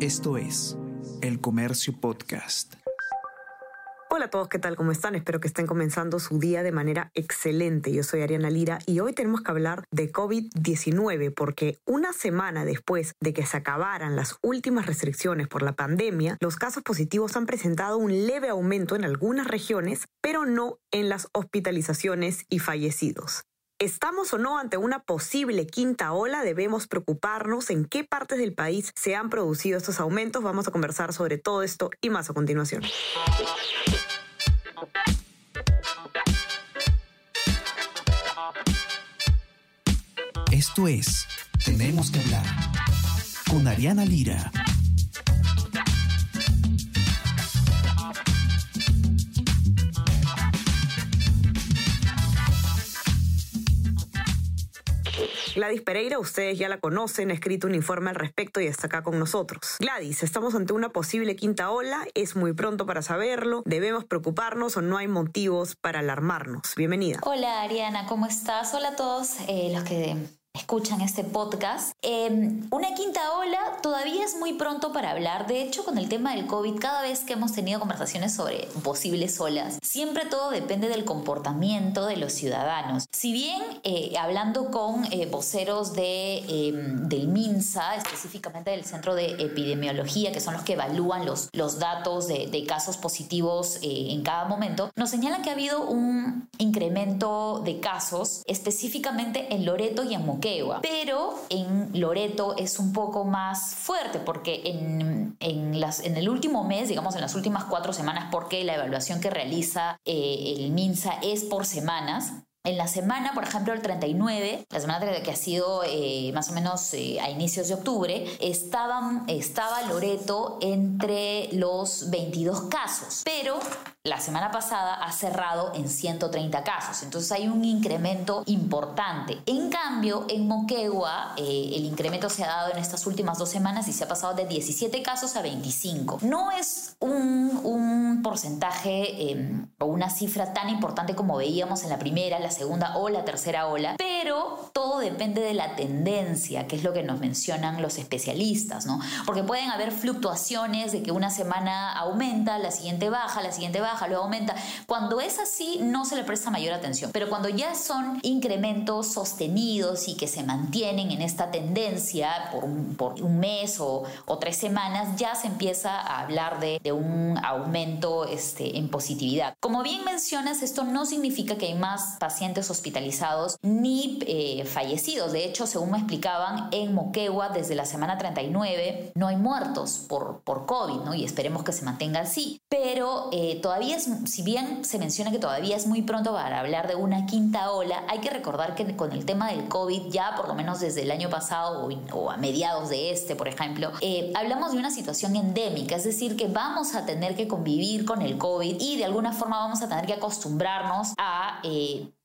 Esto es El Comercio Podcast. Hola a todos, ¿qué tal? ¿Cómo están? Espero que estén comenzando su día de manera excelente. Yo soy Ariana Lira y hoy tenemos que hablar de COVID-19 porque una semana después de que se acabaran las últimas restricciones por la pandemia, los casos positivos han presentado un leve aumento en algunas regiones, pero no en las hospitalizaciones y fallecidos. ¿Estamos o no ante una posible quinta ola? Debemos preocuparnos en qué partes del país se han producido estos aumentos. Vamos a conversar sobre todo esto y más a continuación. Esto es Tenemos que hablar con Ariana Lira. Gladys Pereira, ustedes ya la conocen, ha escrito un informe al respecto y está acá con nosotros. Gladys, estamos ante una posible quinta ola, es muy pronto para saberlo, debemos preocuparnos o no hay motivos para alarmarnos. Bienvenida. Hola Ariana, ¿cómo estás? Hola a todos eh, los que escuchan este podcast. Em, una quinta ola todavía es muy pronto para hablar. De hecho, con el tema del COVID, cada vez que hemos tenido conversaciones sobre posibles olas, siempre todo depende del comportamiento de los ciudadanos. Si bien eh, hablando con eh, voceros de, em, del MINSA, específicamente del Centro de Epidemiología, que son los que evalúan los, los datos de, de casos positivos eh, en cada momento, nos señalan que ha habido un incremento de casos específicamente en Loreto y en Moquegua pero en Loreto es un poco más fuerte porque en, en, las, en el último mes, digamos en las últimas cuatro semanas, porque la evaluación que realiza eh, el MINSA es por semanas, en la semana, por ejemplo, el 39, la semana que ha sido eh, más o menos eh, a inicios de octubre, estaban, estaba Loreto entre los 22 casos, pero la semana pasada ha cerrado en 130 casos, entonces hay un incremento importante. En cambio, en Moquegua, eh, el incremento se ha dado en estas últimas dos semanas y se ha pasado de 17 casos a 25. No es un, porcentaje em, o una cifra tan importante como veíamos en la primera, la segunda o la tercera ola, pero todo depende de la tendencia, que es lo que nos mencionan los especialistas, ¿no? Porque pueden haber fluctuaciones de que una semana aumenta, la siguiente baja, la siguiente baja, luego aumenta. Cuando es así, no se le presta mayor atención, pero cuando ya son incrementos sostenidos y que se mantienen en esta tendencia por un, por un mes o, o, tres semanas, ya se empieza a hablar de, de un aumento este, en positividad. Como bien mencionas, esto no significa que hay más pacientes hospitalizados ni eh, fallecidos. De hecho, según me explicaban, en Moquegua desde la semana 39 no hay muertos por, por COVID, ¿no? Y esperemos que se mantenga así. Pero eh, todavía, es, si bien se menciona que todavía es muy pronto para hablar de una quinta ola, hay que recordar que con el tema del COVID, ya por lo menos desde el año pasado o, a mediados de este, por ejemplo, eh, hablamos de una situación endémica, es decir, que vamos a tener que convivir con el COVID y de alguna forma vamos a tener que acostumbrarnos a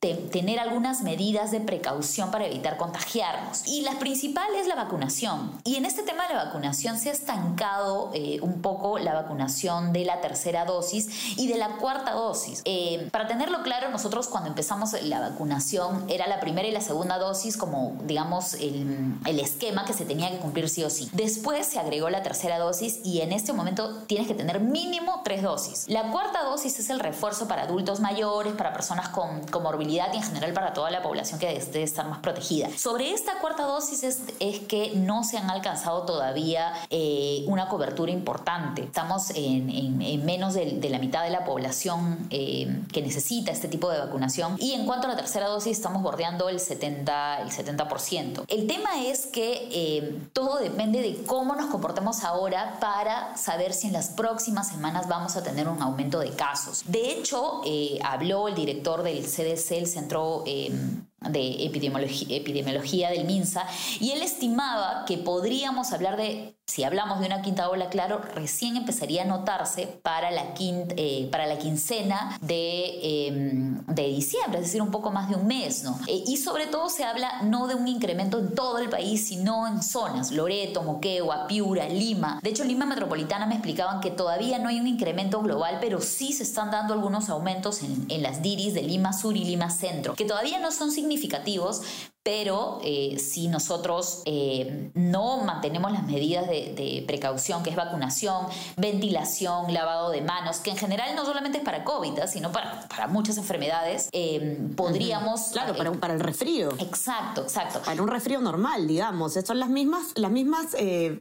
tener algunas medidas de precaución para evitar contagiarnos. Y la principal es la vacunación. Y en este tema de la vacunación se ha estancado eh, un poco la vacunación de la tercera dosis y de la cuarta dosis. Eh, para tenerlo claro, nosotros cuando empezamos la vacunación era la primera y la segunda dosis como, digamos, el, el esquema que se tenía que cumplir sí o sí. Después se agregó la tercera dosis y en este momento tienes que tener mínimo tres dosis. La cuarta dosis es el refuerzo para adultos mayores, para personas con y en general para toda la población que debe estar más protegida. Sobre esta cuarta dosis es, que no se han alcanzado todavía eh, una cobertura importante. Estamos en, en, menos de, de, la mitad de la población eh, que necesita este tipo de vacunación y en cuanto a la tercera dosis estamos bordeando el 70%. El, 70%. el tema es que eh, todo depende de cómo nos comportemos ahora para saber si en las próximas semanas vamos a tener un aumento de casos. De hecho, habló el director del CDC el Centro em, de epidemiología, epidemiología del MINSA, y él estimaba que podríamos hablar de si hablamos de una quinta ola, claro, recién empezaría a notarse para la, eh, para la quincena de, em, de, diciembre, es decir, un poco más de un mes, ¿no? Eh, y sobre todo se habla no de un incremento en todo el país, sino en zonas, Loreto, Moquegua, Piura, Lima. De hecho, Lima Metropolitana me explicaban que todavía no hay un incremento global, pero sí se están dando algunos aumentos en, en las DIRIs de Lima Sur y Lima Centro, que todavía no son significativos, pero eh, si nosotros eh, no mantenemos las medidas de, precaución, que es vacunación, ventilación, lavado de manos, que en general no solamente es para COVID, ¿ah? sino para, para, muchas enfermedades, eh, podríamos... Claro, para, para el resfrío. Exacto, exacto. Para un resfrío normal, digamos. Son las mismas, las mismas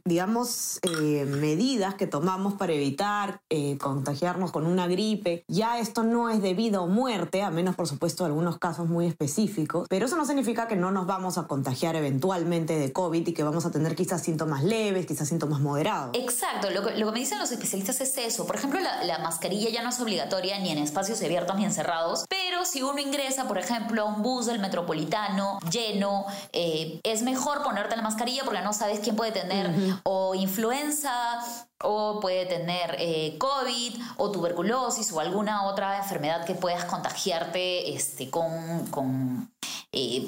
digamos, medidas que tomamos para evitar contagiarnos con una gripe. Ya esto no es debido a muerte, a menos por supuesto algunos casos muy específicos, pero eso no significa que no nos vamos a contagiar eventualmente de COVID y que vamos a tener quizás síntomas leves, quizás síntomas moderados. Exacto, lo que, me dicen los especialistas es eso. Por ejemplo, la, mascarilla ya no es obligatoria ni en espacios abiertos ni encerrados, pero si uno ingresa, por ejemplo, a un bus del metropolitano lleno, eh, es mejor ponerte la mascarilla porque no sabes quién puede tener o influenza o puede tener eh, COVID o tuberculosis o alguna otra enfermedad que puedas contagiarte este, con, con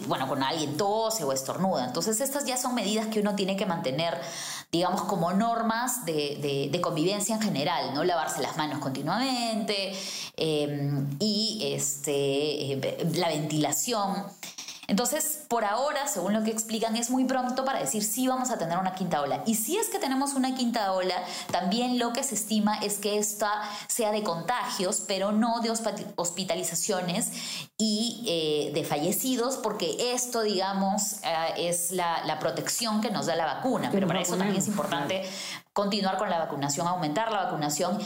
bueno, con alguien tose o estornuda. Entonces estas ya son medidas que uno tiene que mantener, digamos, como normas de, convivencia en general, ¿no? Lavarse las manos continuamente eh, y este, la ventilación. Entonces, por ahora, según lo que explican, es muy pronto para decir si vamos a tener una quinta ola. Y si es que tenemos una quinta ola, también lo que se estima es que esta sea de contagios, pero no de hospitalizaciones y eh, de fallecidos, porque esto, digamos, eh, es la, la, protección que nos da la vacuna. Pero para eso también es importante continuar con la vacunación, aumentar la vacunación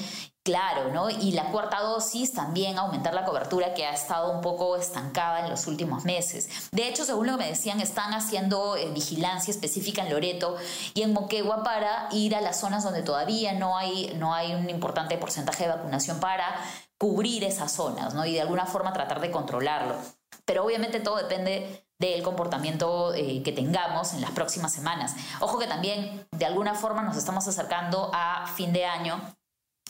Claro, ¿no? Y la cuarta dosis también aumentar la cobertura que ha estado un poco estancada en los últimos meses. De hecho, según lo que me decían, están haciendo eh, vigilancia específica en Loreto y en Moquegua para ir a las zonas donde todavía no hay, no hay un importante porcentaje de vacunación para cubrir esas zonas, ¿no? Y de alguna forma tratar de controlarlo. Pero obviamente todo depende del comportamiento eh, que tengamos en las próximas semanas. Ojo que también de alguna forma nos estamos acercando a fin de año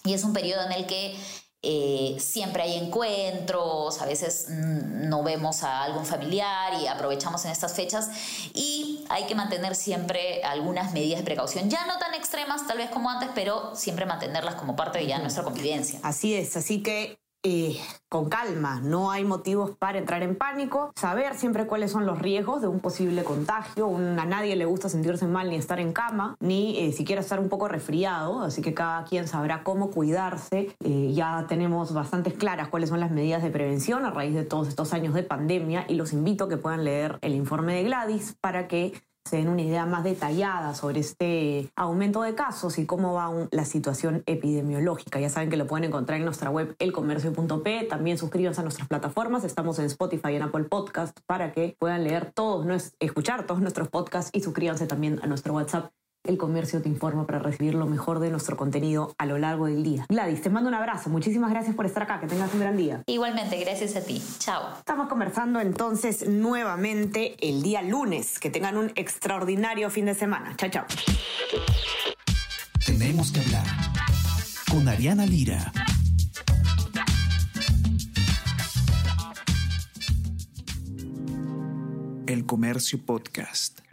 y es un periodo en el que eh, siempre hay encuentros, a veces mm, no vemos a algún familiar y aprovechamos en estas fechas y hay que mantener siempre algunas medidas de precaución, ya no tan extremas tal vez como antes, pero siempre mantenerlas como parte de ya nuestra convivencia. Así es, así que eh, con calma, no hay motivos para entrar en pánico, saber siempre cuáles son los riesgos de un posible contagio, a nadie le gusta sentirse mal ni estar en cama, ni eh, siquiera estar un poco resfriado, así que cada quien sabrá cómo cuidarse. Eh, ya tenemos bastante claras cuáles son las medidas de prevención a raíz de todos estos años de pandemia y los invito a que puedan leer el informe de Gladys para que se den una idea más detallada sobre este aumento de casos y cómo va la situación epidemiológica. Ya saben que lo pueden encontrar en nuestra web elcomercio.p. También suscríbanse a nuestras plataformas. Estamos en Spotify y en Apple Podcast para que puedan leer todos, escuchar todos nuestros podcasts y suscríbanse también a nuestro WhatsApp el Comercio te informa para recibir lo mejor de nuestro contenido a lo largo del día. Gladys, te mando un abrazo. Muchísimas gracias por estar acá. Que tengas un gran día. Igualmente, gracias a ti. Chao. Estamos conversando entonces nuevamente el día lunes. Que tengan un extraordinario fin de semana. Chao, chao. Tenemos que hablar con Ariana Lira. El Comercio Podcast.